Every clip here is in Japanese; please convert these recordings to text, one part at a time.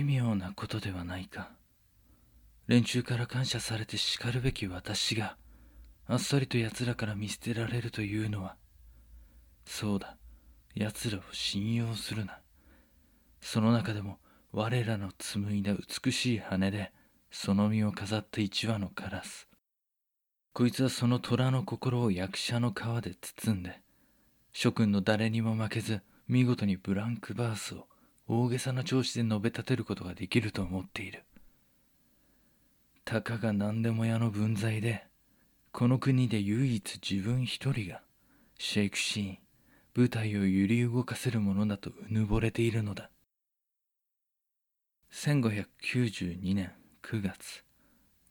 奇妙なことではないか。連中から感謝されてしかるべき私があっさりと奴らから見捨てられるというのはそうだ。奴らを信用するな。その中でも我らの紡いだ美しい羽でその身を飾った一羽のカラス。こいつはその虎の心を役者の皮で包んで諸君の誰にも負けず見事にブランクバースを大げさな調子で述べ立てることができると思っている。たかが何でも屋の分際でこの国で唯一自分一人がシェイクシーン舞台を揺り動かせるものだとうぬぼれているのだ。1592年9月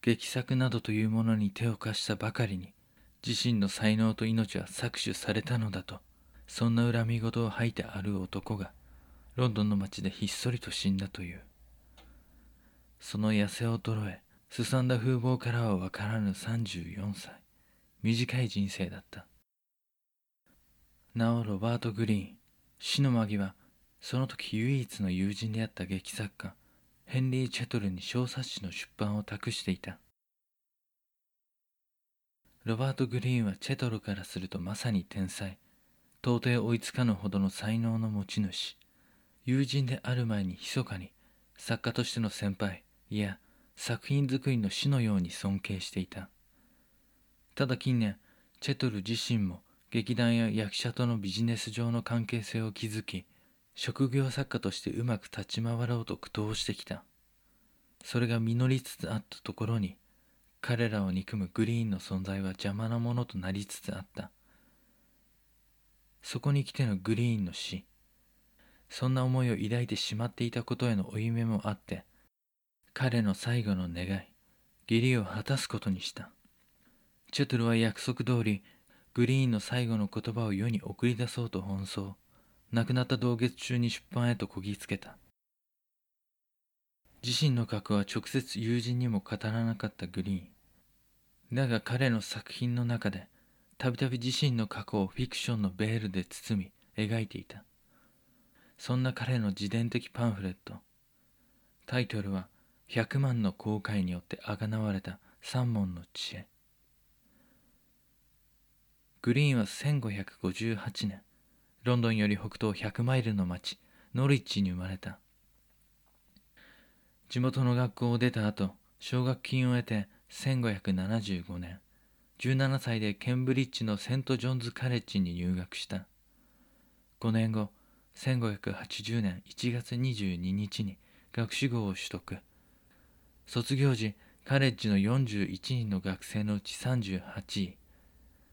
劇作などというものに手を貸したばかりに自身の才能と命は搾取されたのだとそんな恨み事を吐いてある男がロンドンの街でひっそりと死んだという。その痩せ衰えすさんだ風貌からは分からぬ34歳。短い人生だった。なおロバート・グリーン死の間際その時唯一の友人であった劇作家ヘンリー・チェトルに小冊子の出版を託していた。ロバート・グリーンはチェトルからするとまさに天才。到底追いつかぬほどの才能の持ち主。友人である前に密かに作家としての先輩いや作品作りの師のように尊敬していた。ただ近年チェトル自身も劇団や役者とのビジネス上の関係性を築き職業作家としてうまく立ち回ろうと苦闘してきた。それが実りつつあったところに彼らを憎むグリーンの存在は邪魔なものとなりつつあった。そこに来てのグリーンの死。そんな思いを抱いてしまっていたことへの負い目もあって彼の最後の願い義理を果たすことにした。チェトルは約束通りグリーンの最後の言葉を世に送り出そうと奔走。亡くなった同月中に出版へとこぎつけた。自身の過去は直接友人にも語らなかったグリーン。だが彼の作品の中でたびたび自身の過去をフィクションのベールで包み描いていた。そんな彼の自伝的パンフレット。タイトルは「百万の後悔によってあがなわれた三門の知恵」グリーンは1558年。ロンドンより北東100マイルの町ノリッチに生まれた。地元の学校を出た後奨学金を得て1575年。17歳でケンブリッジのセント・ジョンズ・カレッジに入学した。5年後1580年1月22日に学士号を取得。卒業時カレッジの41人の学生のうち38位。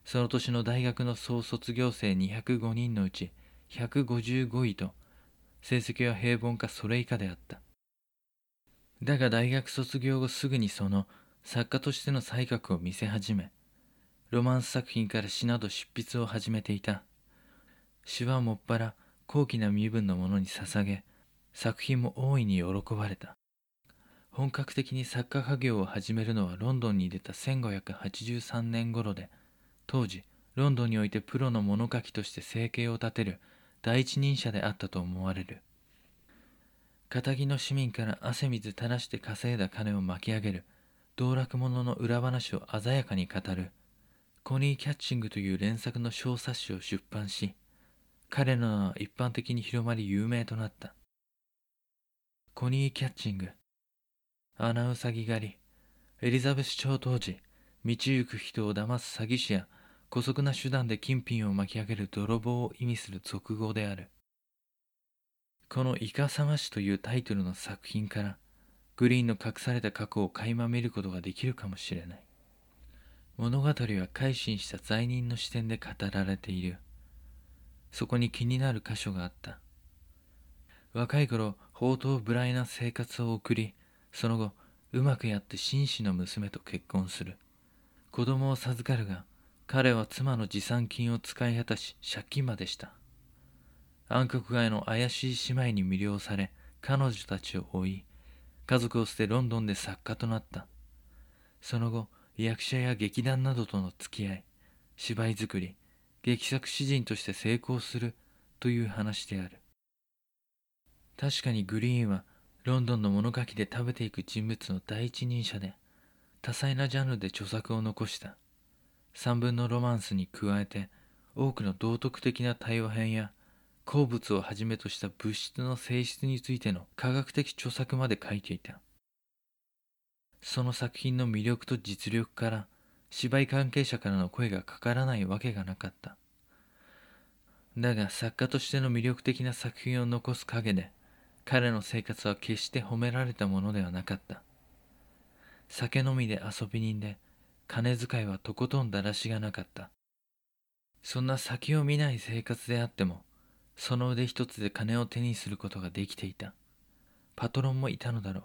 その年の大学の総卒業生205人のうち155位と成績は平凡かそれ以下であった。だが大学卒業後すぐにその作家としての才覚を見せ始めロマンス作品から詩など執筆を始めていた。詩はもっぱら高貴な身分のものに捧げ作品も大いに喜ばれた。本格的に作家家業を始めるのはロンドンに出た1583年頃で当時ロンドンにおいてプロの物書きとして生計を立てる第一人者であったと思われる。仇の市民から汗水垂らして稼いだ金を巻き上げる道楽者の裏話を鮮やかに語るコニー・キャッチングという連作の小冊子を出版し彼の名は一般的に広まり有名となった。コニー・キャッチング。アナウサギ狩り。エリザベス朝当時。道行く人を騙す詐欺師や姑息な手段で金品を巻き上げる泥棒を意味する俗語である。この「イカサマシ」というタイトルの作品からグリーンの隠された過去を垣間見ることができるかもしれない。物語は改心した罪人の視点で語られている。そこに気になる箇所があった。若い頃放蕩無頼な生活を送りその後うまくやって紳士の娘と結婚する。子供を授かるが彼は妻の持参金を使い果たし借金までした。暗黒街の怪しい姉妹に魅了され彼女たちを追い家族を捨てロンドンで作家となった。その後役者や劇団などとの付き合い芝居作り劇作詩人として成功するという話である。確かにグリーンはロンドンの物書きで食べていく人物の第一人者で多彩なジャンルで著作を残した。三分のロマンスに加えて多くの道徳的な対話編や鉱物をはじめとした物質の性質についての科学的著作まで書いていた。その作品の魅力と実力から芝居関係者からの声がかからないわけがなかった。だが作家としての魅力的な作品を残す陰で彼の生活は決して褒められたものではなかった。酒飲みで遊び人で金遣いはとことんだらしがなかった。そんな先を見ない生活であってもその腕一つで金を手にすることができていた。パトロンもいたのだろう。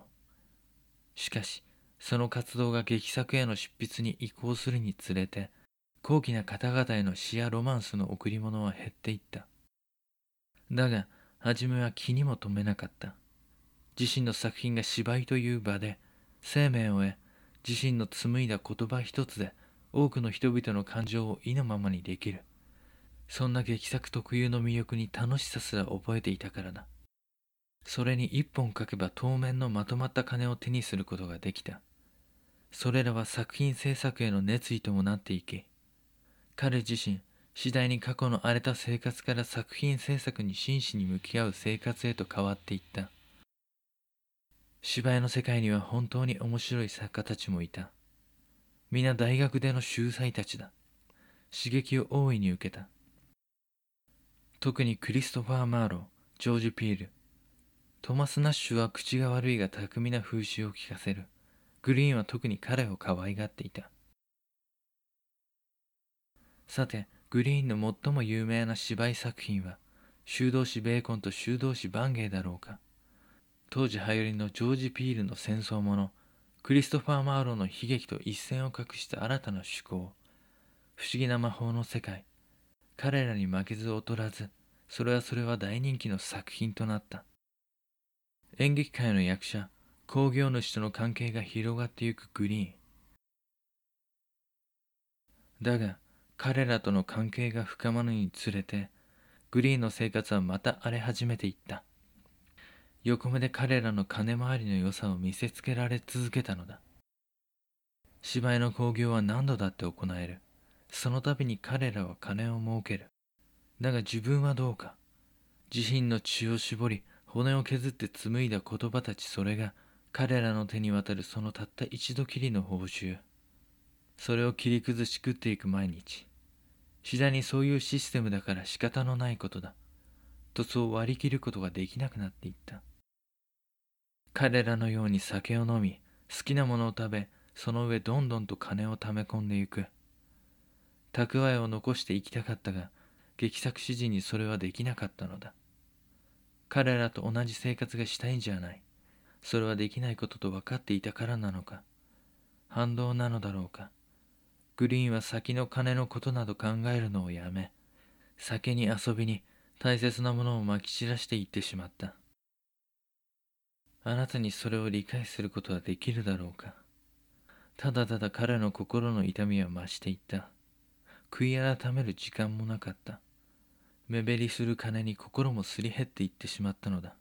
しかしその活動が劇作への執筆に移行するにつれて高貴な方々への詩やロマンスの贈り物は減っていった。だが初めは気にも留めなかった。自身の作品が芝居という場で生命を得自身の紡いだ言葉一つで多くの人々の感情を意のままにできる。そんな劇作特有の魅力に楽しさすら覚えていたからだ。それに一本書けば当面のまとまった金を手にすることができた。それらは作品制作への熱意ともなっていき彼自身次第に過去の荒れた生活から作品制作に真摯に向き合う生活へと変わっていった。芝居の世界には本当に面白い作家たちもいた。皆大学での秀才たちだ。刺激を大いに受けた。特にクリストファー・マーロージョージ・ピール。トマス・ナッシュは口が悪いが巧みな風刺を利かせる。グリーンは特に彼を可愛がっていた。さてグリーンの最も有名な芝居作品は修道士ベーコンと修道士バンゲーだろうか。当時流行りのジョージ・ピールの戦争ものクリストファー・マーローの悲劇と一線を画した新たな趣向。不思議な魔法の世界。彼らに負けず劣らずそれはそれは大人気の作品となった。演劇界の役者興行主との関係が広がってゆくグリーン。だが彼らとの関係が深まるにつれてグリーンの生活はまた荒れ始めていった。横目で彼らの金回りの良さを見せつけられ続けたのだ。芝居の興行は何度だって行える。その度に彼らは金を儲ける。だが自分はどうか。自身の血を絞り骨を削って紡いだ言葉たちそれが彼らの手に渡るそのたった一度きりの報酬。それを切り崩し食っていく毎日。次第にそういうシステムだから仕方のないことだ。とそう割り切ることができなくなっていった。彼らのように酒を飲み好きなものを食べその上どんどんと金を貯め込んでいく。蓄えを残していきたかったが劇作詩人にそれはできなかったのだ。彼らと同じ生活がしたいんじゃない。それはできないことと分かっていたからなのか？反動なのだろうか？グリーンは先の金のことなど考えるのをやめ酒に遊びに大切なものをまき散らしていってしまった。あなたにそれを理解することはできるだろうか？ただただ彼の心の痛みは増していった。悔い改める時間もなかった。目減りする金に心もすり減っていってしまったのだ。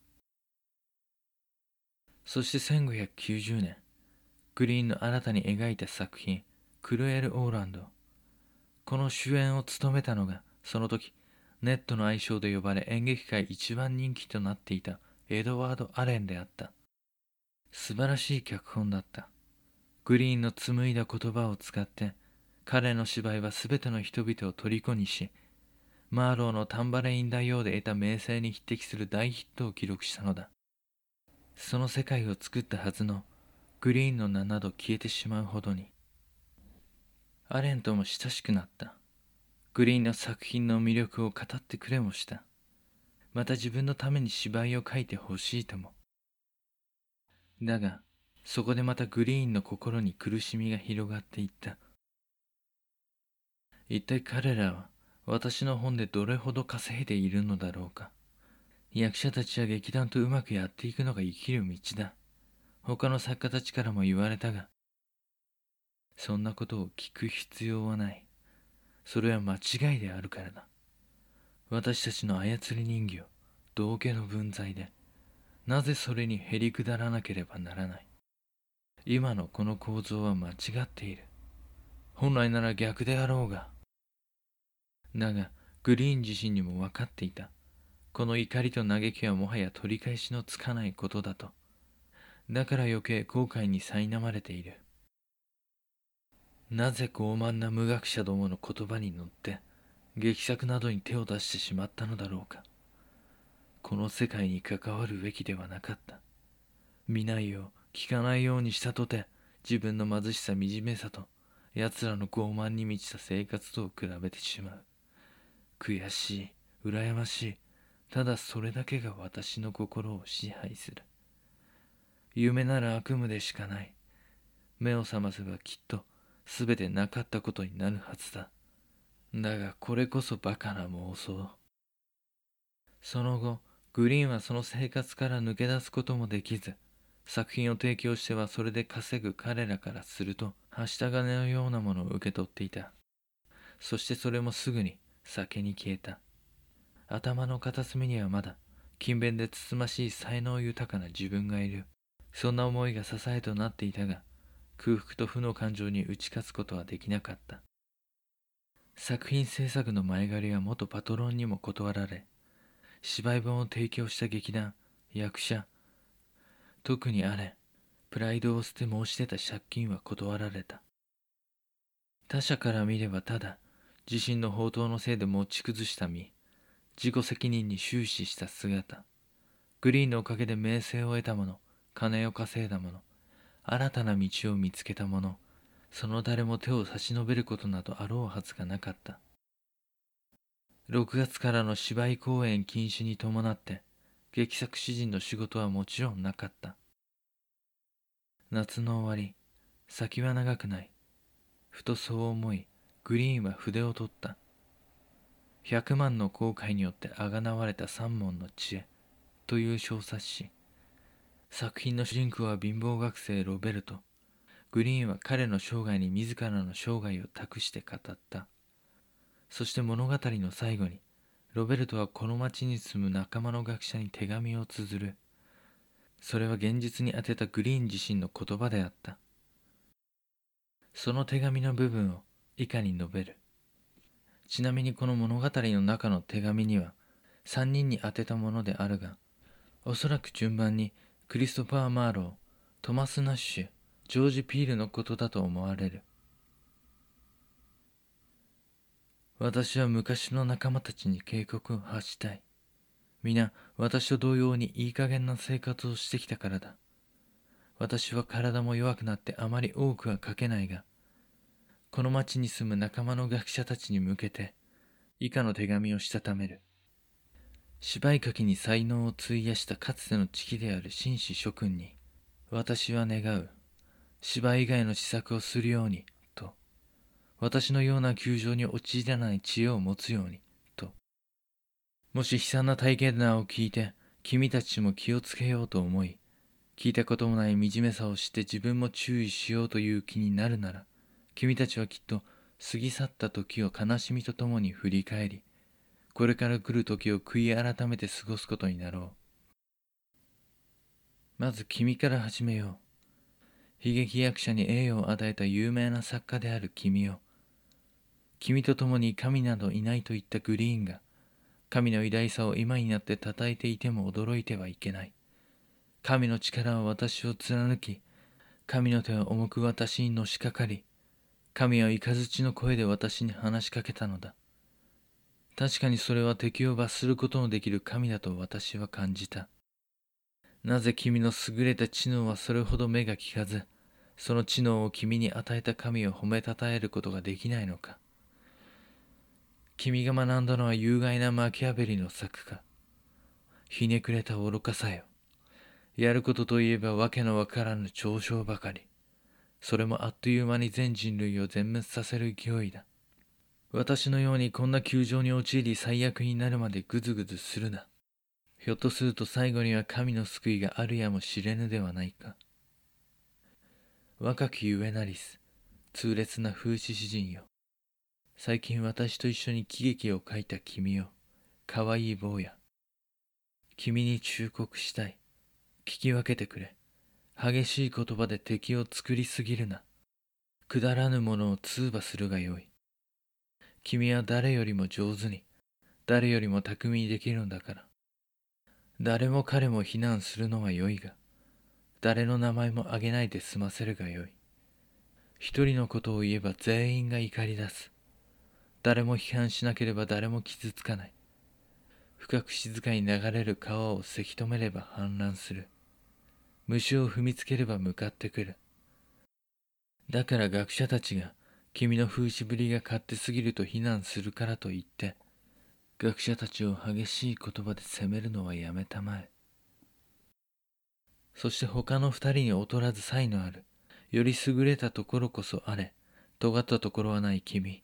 そして1590年グリーンの新たに描いた作品クルエル・オーランド。この主演を務めたのがその時ネットの愛称で呼ばれ演劇界一番人気となっていたエドワード・アレンであった。素晴らしい脚本だった。グリーンの紡いだ言葉を使って彼の芝居は全ての人々を虜にしマーローのタンバレイン大王で得た名声に匹敵する大ヒットを記録したのだ。その世界を作ったはずのグリーンの名など消えてしまうほどにアレンとも親しくなった。グリーンの作品の魅力を語ってくれもした。また自分のために芝居を書いてほしいとも。だが、そこでまたグリーンの心に苦しみが広がっていった。一体彼らは私の本でどれほど稼いでいるのだろうか。役者たちは劇団とうまくやっていくのが生きる道だ。他の作家たちからも言われたが、そんなことを聞く必要はない。それは間違いであるからだ。私たちの操り人形、道家の分際で、なぜそれにへりくだらなければならない今のこの構造は間違っている本来なら逆であろうがだがグリーン自身にも分かっていたこの怒りと嘆きはもはや取り返しのつかないことだと。だから余計後悔に苛まれている。なぜ傲慢な無学者どもの言葉に乗って劇作などに手を出してしまったのだろうか。この世界に関わるべきではなかった。見ないよう聞かないようにしたとて自分の貧しさ惨めさと奴らの傲慢に満ちた生活とを比べてしまう。悔しい羨ましいただそれだけが私の心を支配する。夢なら悪夢でしかない。目を覚ませばきっと全てなかったことになるはずだ。だがこれこそバカな妄想。その後グリーンはその生活から抜け出すこともできず作品を提供してはそれで稼ぐ彼らからするとはした金のようなものを受け取っていた。そしてそれもすぐに酒に消えた。頭の片隅にはまだ勤勉でつつましい才能豊かな自分がいる。そんな思いが支えとなっていたが空腹と負の感情に打ち勝つことはできなかった。作品制作の前借りは元パトロンにも断られ芝居本を提供した劇団役者特にあれプライドを捨て申し出た借金は断られた。他者から見ればただ自身の宝刀のせいで持ち崩した身。自己責任に終始した姿。グリーンのおかげで名声を得た者。金を稼いだ者。新たな道を見つけた者。その誰も手を差し伸べることなどあろうはずがなかった。6月からの芝居公演禁止に伴って劇作詩人の仕事はもちろんなかった。夏の終わり先は長くない。ふとそう思いグリーンは筆を取った。百万の後悔によってあがなわれた三門の知恵という小冊子。作品の主人公は貧乏学生ロベルト。グリーンは彼の生涯に自らの生涯を託して語った。そして物語の最後にロベルトはこの町に住む仲間の学者に手紙を綴る。それは現実に当てたグリーン自身の言葉であった。その手紙の部分を以下に述べる。ちなみにこの物語の中の手紙には3人に宛てたものであるがおそらく順番にクリストファー・マーロートマス・ナッシュジョージ・ピールのことだと思われる私は昔の仲間たちに警告を発したい。皆、私と同様にいい加減な生活をしてきたからだ。私は体も弱くなってあまり多くは書けないが、この町に住む仲間の学者たちに向けて、以下の手紙をしたためる。芝居書きに才能を費やしたかつての知識である紳士諸君に、私は願う。芝居以外の施策をするようにと、私のような窮状に陥らない知恵を持つように、と。もし悲惨な体験談を聞いて、君たちも気をつけようと思い、聞いたこともない惨めさを知って自分も注意しようという気になるなら、君たちはきっと過ぎ去った時を悲しみとともに振り返り、これから来る時を悔い改めて過ごすことになろう。まず君から始めよう。悲劇役者に栄誉を与えた有名な作家である君を、君と共に神などいないと言ったグリーンが、神の偉大さを今になって称えていても驚いてはいけない。神の力は私を貫き、神の手は重く私にのしかかり、神は雷の声で私に話しかけたのだ。確かにそれは敵を罰することのできる神だと私は感じた。なぜ君の優れた知能はそれほど目が利かず、その知能を君に与えた神を褒めたたえることができないのか。君が学んだのは有害なマキアベリの策か。ひねくれた愚かさよ。やることといえばわけのわからぬ嘲笑ばかり。それもあっという間に全人類を全滅させる勢いだ。私のようにこんな窮状に陥り最悪になるまでぐずぐずするな。ひょっとすると最後には神の救いがあるやもしれぬではないか。若きゆえなりす、痛烈な風刺詩人よ。最近私と一緒に喜劇を書いた君よ。かわいい坊や。君に忠告したい。聞き分けてくれ。激しい言葉で敵を作りすぎるな。くだらぬものを通話するがよい。君は誰よりも上手に、誰よりも巧みにできるのだから。誰も彼も非難するのはよいが、誰の名前も挙げないで済ませるがよい。一人のことを言えば全員が怒り出す。誰も批判しなければ誰も傷つかない。深く静かに流れる川をせき止めれば氾濫する。虫を踏みつければ向かってくる。だから学者たちが君の風刺ぶりが勝手すぎると非難するからといって、学者たちを激しい言葉で責めるのはやめたまえ。そして他の二人に劣らず才のある、より優れたところこそあれ、尖ったところはない君。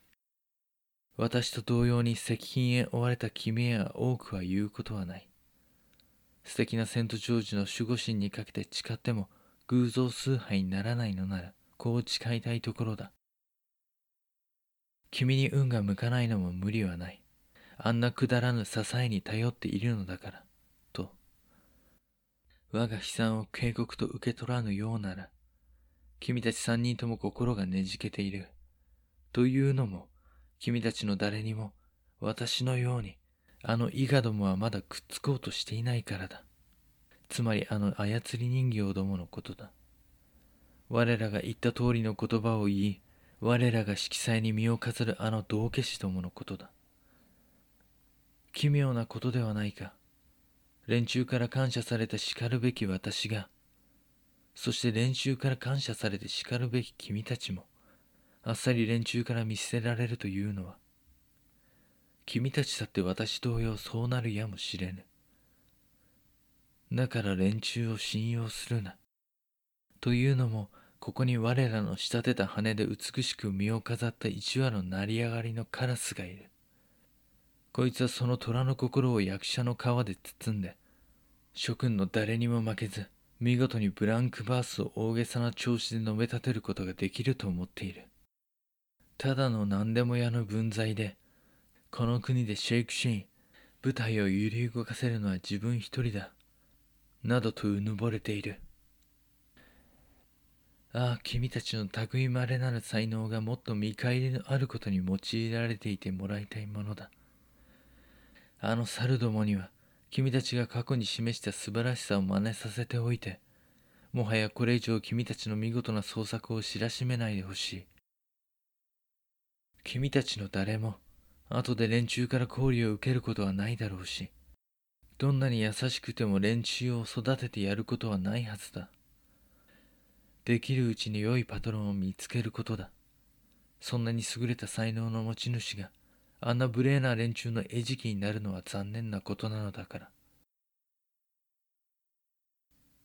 私と同様に石品へ追われた君へは多くは言うことはない。素敵なセントジョージの守護神にかけて誓っても偶像崇拝にならないのなら、こう誓いたいところだ。君に運が向かないのも無理はない。あんなくだらぬ支えに頼っているのだから、と。我が悲惨を警告と受け取らぬようなら、君たち三人とも心がねじけている。というのも、君たちの誰にも私のようにあの伊賀どもはまだくっつこうとしていないからだ。つまりあの操り人形どものことだ。我らが言った通りの言葉を言い、我らが色彩に身を飾るあの道化師どものことだ。奇妙なことではないか。連中から感謝された叱るべき私が、そして連中から感謝されて叱るべき君たちも、あっさり連中から見捨てられるというのは、君たちだって私同様そうなるやもしれぬ。だから連中を信用するな。というのも、ここに我らの仕立てた羽で美しく身を飾った一羽の成り上がりのカラスがいる。こいつはその虎の心を役者の皮で包んで、諸君の誰にも負けず、見事にブランクバースを大げさな調子で述べ立てることができると思っている。ただの何でも屋の分際で、この国でシェイクシーン、舞台を揺り動かせるのは自分一人だ。などとうぬぼれている。ああ、君たちの類まれなる才能がもっと見返りのあることに用いられていてもらいたいものだ。あの猿どもには、君たちが過去に示した素晴らしさを真似させておいて、もはやこれ以上君たちの見事な創作を知らしめないでほしい。君たちの誰も、後で連中から交流を受けることはないだろうし、どんなに優しくても連中を育ててやることはないはずだ。できるうちに良いパトロンを見つけることだ。そんなに優れた才能の持ち主があんな無礼な連中の餌食になるのは残念なことなのだから。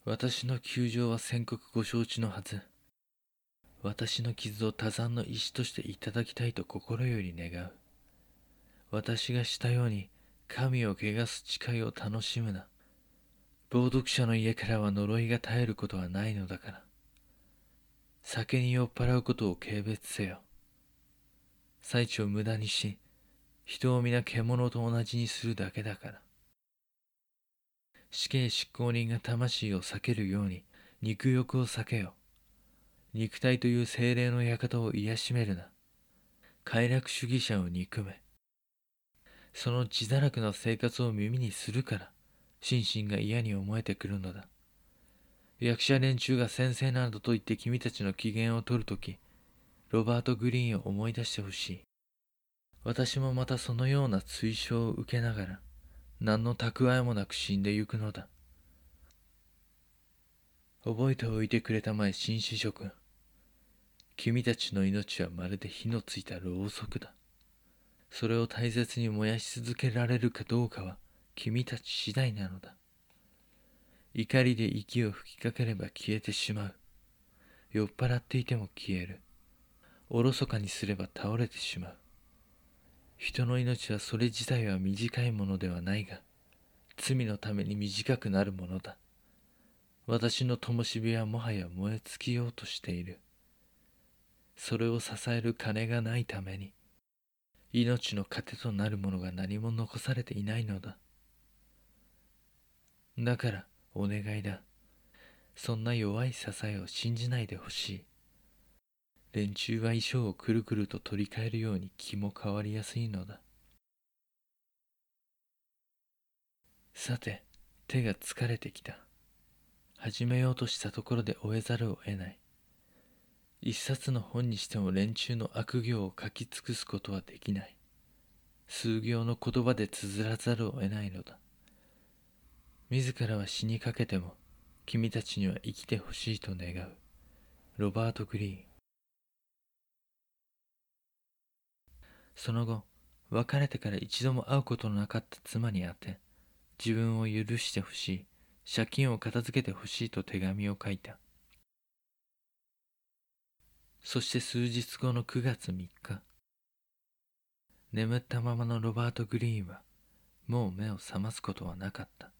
私の窮状は宣告ご承知のはず。私の傷を多山の石としていただきたいと心より願う。私がしたように神を汚す誓いを楽しむな。冒読者の家からは呪いが絶えることはないのだから。酒に酔っ払うことを軽蔑せよ。最地を無駄にし、人を皆獣と同じにするだけだから。死刑執行人が魂を避けるように肉欲を避けよ。肉体という精霊の館を癒しめるな。快楽主義者を憎め。その自堕落な生活を耳にするから、心身が嫌に思えてくるのだ。役者連中が先生などと言って君たちの機嫌を取るとき、ロバート・グリーンを思い出してほしい。私もまたそのような追奨を受けながら、何の蓄えもなく死んでゆくのだ。覚えておいてくれたまえ紳士諸君。君たちの命はまるで火のついたろうそくだ。それを大切に燃やし続けられるかどうかは君たち次第なのだ。怒りで息を吹きかければ消えてしまう。酔っ払っていても消える。おろそかにすれば倒れてしまう。人の命はそれ自体は短いものではないが、罪のために短くなるものだ。私の灯火はもはや燃え尽きようとしている。それを支える金がないために、命の糧となるものが何も残されていないのだ。だから、お願いだ。そんな弱い支えを信じないでほしい連中は衣装をくるくると取り替えるように気も変わりやすいのださて手が疲れてきた始めようとしたところで終えざるを得ない一冊の本にしても連中の悪行を書き尽くすことはできない。数行の言葉で綴らざるを得ないのだ。自らは死にかけても君たちには生きてほしいと願う。ロバート・グリーン。その後別れてから一度も会うことのなかった妻に会って自分を許してほしい。借金を片付けてほしいと手紙を書いた。そして数日後の9月3日。眠ったままのロバート・グリーンはもう目を覚ますことはなかった。